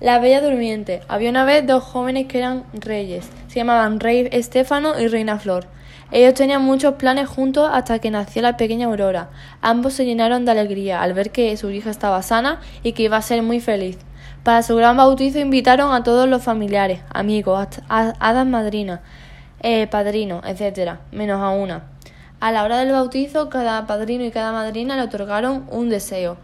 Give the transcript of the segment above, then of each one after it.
La Bella Durmiente. Había una vez dos jóvenes que eran reyes. Se llamaban Rey Estéfano y Reina Flor. Ellos tenían muchos planes juntos hasta que nació la pequeña Aurora. Ambos se llenaron de alegría al ver que su hija estaba sana y que iba a ser muy feliz. Para su gran bautizo invitaron a todos los familiares, amigos, hadas madrinas, eh, padrinos, etc., menos a una. A la hora del bautizo, cada padrino y cada madrina le otorgaron un deseo.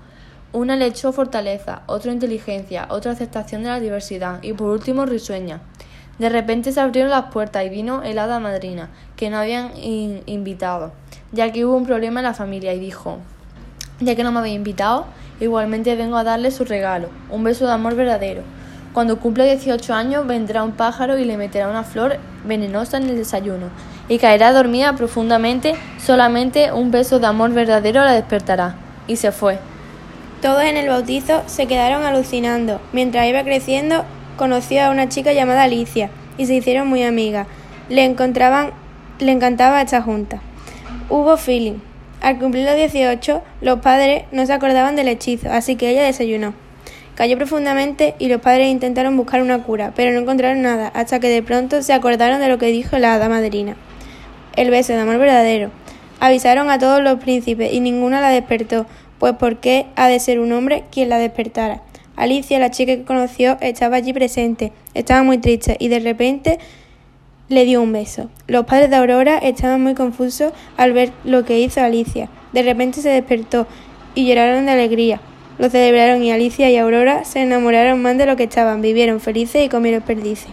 Una le echó fortaleza, otro inteligencia, otra aceptación de la diversidad y por último risueña. De repente se abrieron las puertas y vino el hada madrina, que no habían invitado, ya que hubo un problema en la familia y dijo, ya que no me había invitado, igualmente vengo a darle su regalo, un beso de amor verdadero. Cuando cumple 18 años vendrá un pájaro y le meterá una flor venenosa en el desayuno, y caerá dormida profundamente, solamente un beso de amor verdadero la despertará. Y se fue. Todos en el bautizo se quedaron alucinando. Mientras iba creciendo, conoció a una chica llamada Alicia y se hicieron muy amigas. Le encontraban, le encantaba esta junta. Hubo feeling. Al cumplir los 18, los padres no se acordaban del hechizo, así que ella desayunó. Cayó profundamente y los padres intentaron buscar una cura, pero no encontraron nada, hasta que de pronto se acordaron de lo que dijo la hada madrina. El beso de amor verdadero. Avisaron a todos los príncipes y ninguna la despertó, pues ¿por qué ha de ser un hombre quien la despertara? Alicia, la chica que conoció, estaba allí presente, estaba muy triste y de repente le dio un beso. Los padres de Aurora estaban muy confusos al ver lo que hizo Alicia. De repente se despertó y lloraron de alegría. Lo celebraron y Alicia y Aurora se enamoraron más de lo que estaban, vivieron felices y comieron perdices.